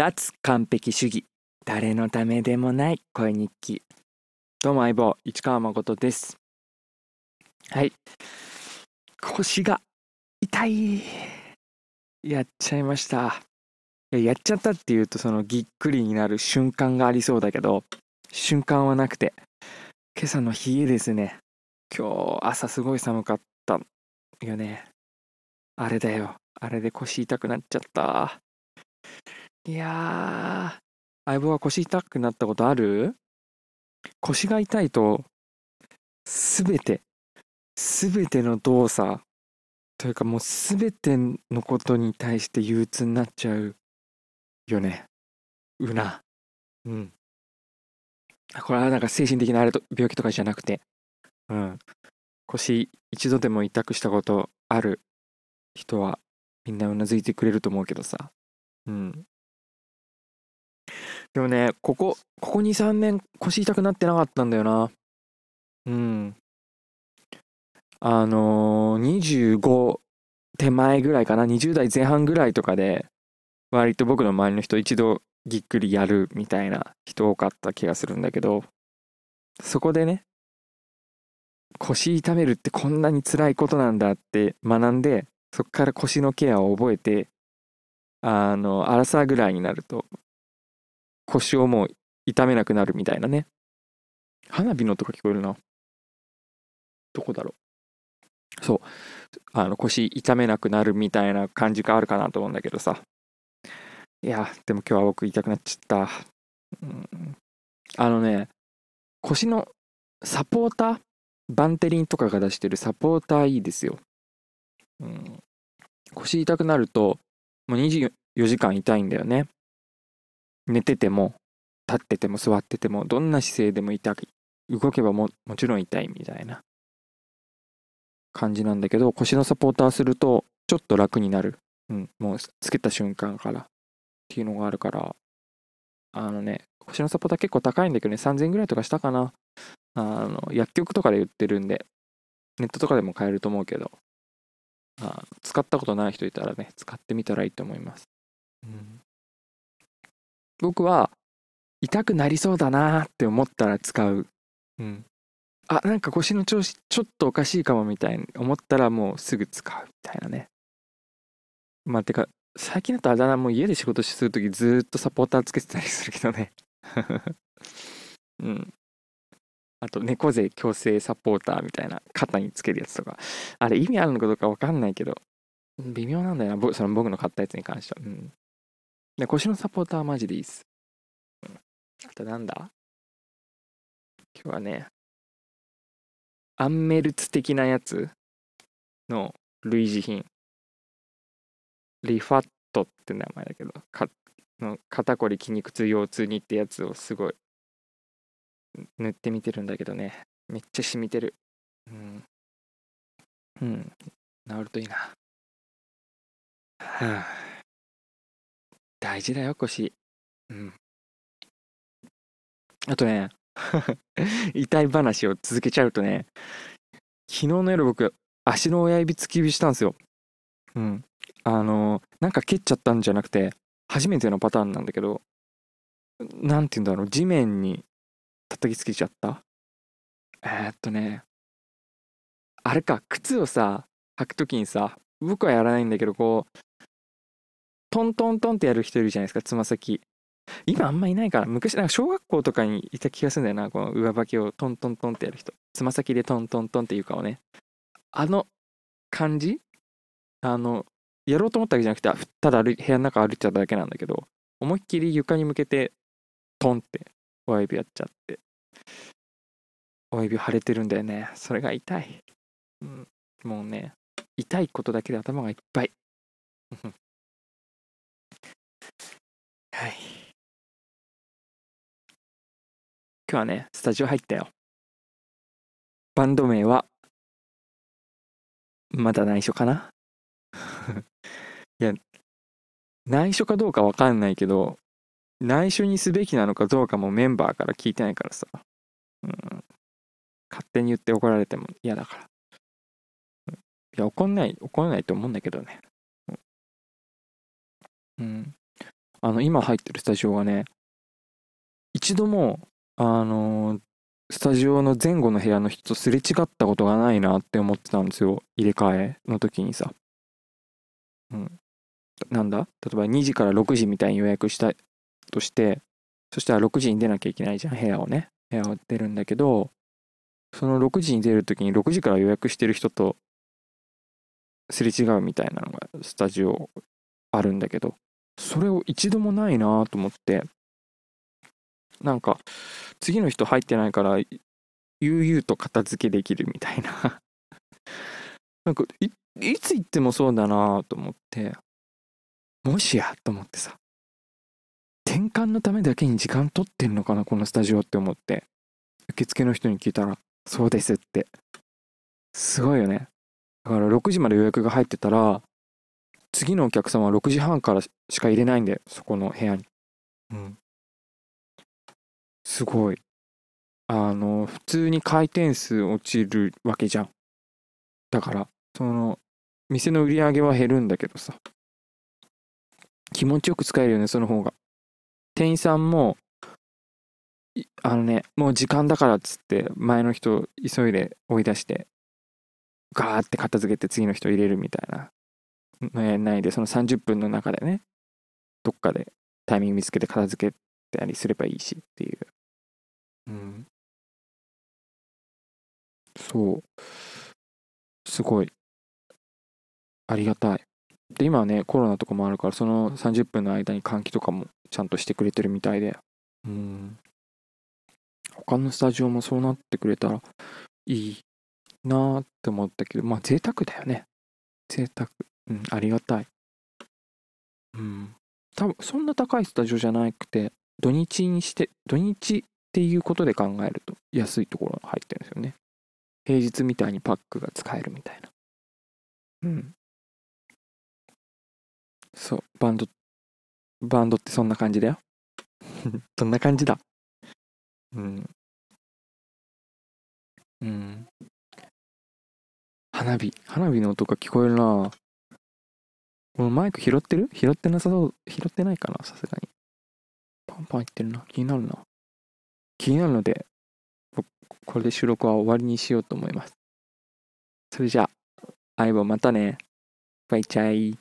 脱完璧主義。誰のためでもない声日記。どうも相棒市川誠です。はい。腰が痛い。やっちゃいました。やっちゃったっていうとそのぎっくりになる瞬間がありそうだけど瞬間はなくて。今朝の冷えですね。今日朝すごい寒かったよね。あれだよ。あれで腰痛くなっちゃった。いやー。相棒は腰痛くなったことある？腰が痛いとすべてすべての動作というかもうすべてのことに対して憂鬱になっちゃうよね。うな。うん。これはなんか精神的なあれと病気とかじゃなくて。うん。腰一度でも痛くしたことある人はみんなうなずいてくれると思うけどさ。うん。でもねここここ23年腰痛くなってなかったんだよな。うん。あのー、25手前ぐらいかな20代前半ぐらいとかで割と僕の周りの人一度ぎっくりやるみたいな人多かった気がするんだけどそこでね腰痛めるってこんなに辛いことなんだって学んでそこから腰のケアを覚えてあのアラサーぐらいになると腰をもう痛めなくなるみたいなね。花火の音が聞こえるな。どこだろう。そう。あの腰痛めなくなるみたいな感じがあるかなと思うんだけどさ。いやでも今日は僕痛くなっちゃった、うん、あのね腰のサポーターバンテリンとかが出してるサポーターいいですよ、うん、腰痛くなるともう24時間痛いんだよね。寝てても立ってても座っててもどんな姿勢でも痛い。動けばももちろん痛いみたいな。感じなんだけど腰のサポーターするとちょっと楽になる、うん、もうつけた瞬間から。っていうのがあるから。あのね腰のサポーター結構高いんだけどね3000ぐらいとかしたかな。あの薬局とかで売ってるんでネットとかでも買えると思うけど。あ使ったことない人いたらね使ってみたらいいと思います、うん。僕は痛くなりそうだなって思ったら使う。うん。あ、なんか腰の調子ちょっとおかしいかもみたいに思ったらもうすぐ使うみたいなね。まあ、てか、最近だとあだ名もう家で仕事するときずっとサポーターつけてたりするけどね。うん。あと、猫背矯正サポーターみたいな肩につけるやつとか。あれ意味あるのかどうかわかんないけど、微妙なんだよな。その僕の買ったやつに関しては。うん。で、腰のサポーターはマジでいいっす。あとなんだ？今日はね、アンメルツ的なやつの類似品。リファットって名前だけど、かの肩こり筋肉痛腰痛にってやつをすごい塗ってみてるんだけどね。めっちゃ染みてる。うん。うん。治るといいな。はあ大事だよ、腰。うん。あとね、痛い話を続けちゃうとね、昨日の夜僕、足の親指突き指したんですよ。うん。あの、なんか蹴っちゃったんじゃなくて、初めてのパターンなんだけど、なんて言うんだろう、地面に叩きつけちゃった？えー、っとね、あれか、靴をさ、履くときにさ、僕はやらないんだけど、こう、トントントンってやる人いるじゃないですか、つま先。今あんまいないから、昔、なんか小学校とかにいた気がするんだよな、この上履きをトントントンってやる人。つま先でトントントンっていうかをね。あの感じ？あの、やろうと思ったわけじゃなくて、ただ部屋の中歩いちゃっただけなんだけど、思いっきり床に向けて、トンって親指やっちゃって。親指腫れてるんだよね。それが痛い。うん、もうね、痛いことだけで頭がいっぱい。はい。今日はね、スタジオ入ったよ。バンド名は、まだ内緒かな？いや、内緒かどうかわかんないけど、内緒にすべきなのかどうかもメンバーから聞いてないからさ。うん、勝手に言って怒られても嫌だから。いや、怒んない、怒んないと思うんだけどね。うん。あの、今入ってるスタジオがね、一度も、あのースタジオの前後の部屋の人とすれ違ったことがないなって思ってたんですよ。入れ替えの時にさ。うん。なんだ？例えば2時から6時みたいに予約したとして、そしたら6時に出なきゃいけないじゃん、部屋をね。部屋を出るんだけど、その6時に出る時に6時から予約してる人とすれ違うみたいなのがスタジオあるんだけど、それを一度もないなと思って、なんか、次の人入ってないから、悠々と片付けできるみたいな。なんかい、いつ行ってもそうだなと思って、もしやと思ってさ、転換のためだけに時間取ってんのかな、このスタジオって思って、受付の人に聞いたら、そうですって。すごいよね。だから6時まで予約が入ってたら、次のお客様は6時半からしか入れないんだよ、そこの部屋に。うん。すごい。あの、普通に回転数落ちるわけじゃん。だから、その、店の売り上げは減るんだけどさ。気持ちよく使えるよね、その方が。店員さんも、いあのね、もう時間だからっつって、前の人急いで追い出して、ガーって片付けて次の人入れるみたいなのやんないで、その30分の中でね、どっかでタイミング見つけて片付けたりすればいいしっていう。うん。そう。すごい。ありがたい。で、今はね、コロナとかもあるから、その30分の間に換気とかもちゃんとしてくれてるみたいで。うん。他のスタジオもそうなってくれたらいいなーって思ったけど、まあ贅沢だよね。贅沢。うん、ありがたい。うん。多分、そんな高いスタジオじゃなくて、土日にして、土日っていうことで考えると安いところが入ってるんですよね。平日みたいにパックが使えるみたいな。うん。そう、バンド、バンドってそんな感じだよ。そんな感じだ。うん。うん。花火、花火の音が聞こえるなこのマイク拾ってる？拾ってなさそう、拾ってないかな？さすがに。パンパンいってるな。気になるな。気になるので、これで収録は終わりにしようと思います。それじゃあ、相棒またね。バイチャイ。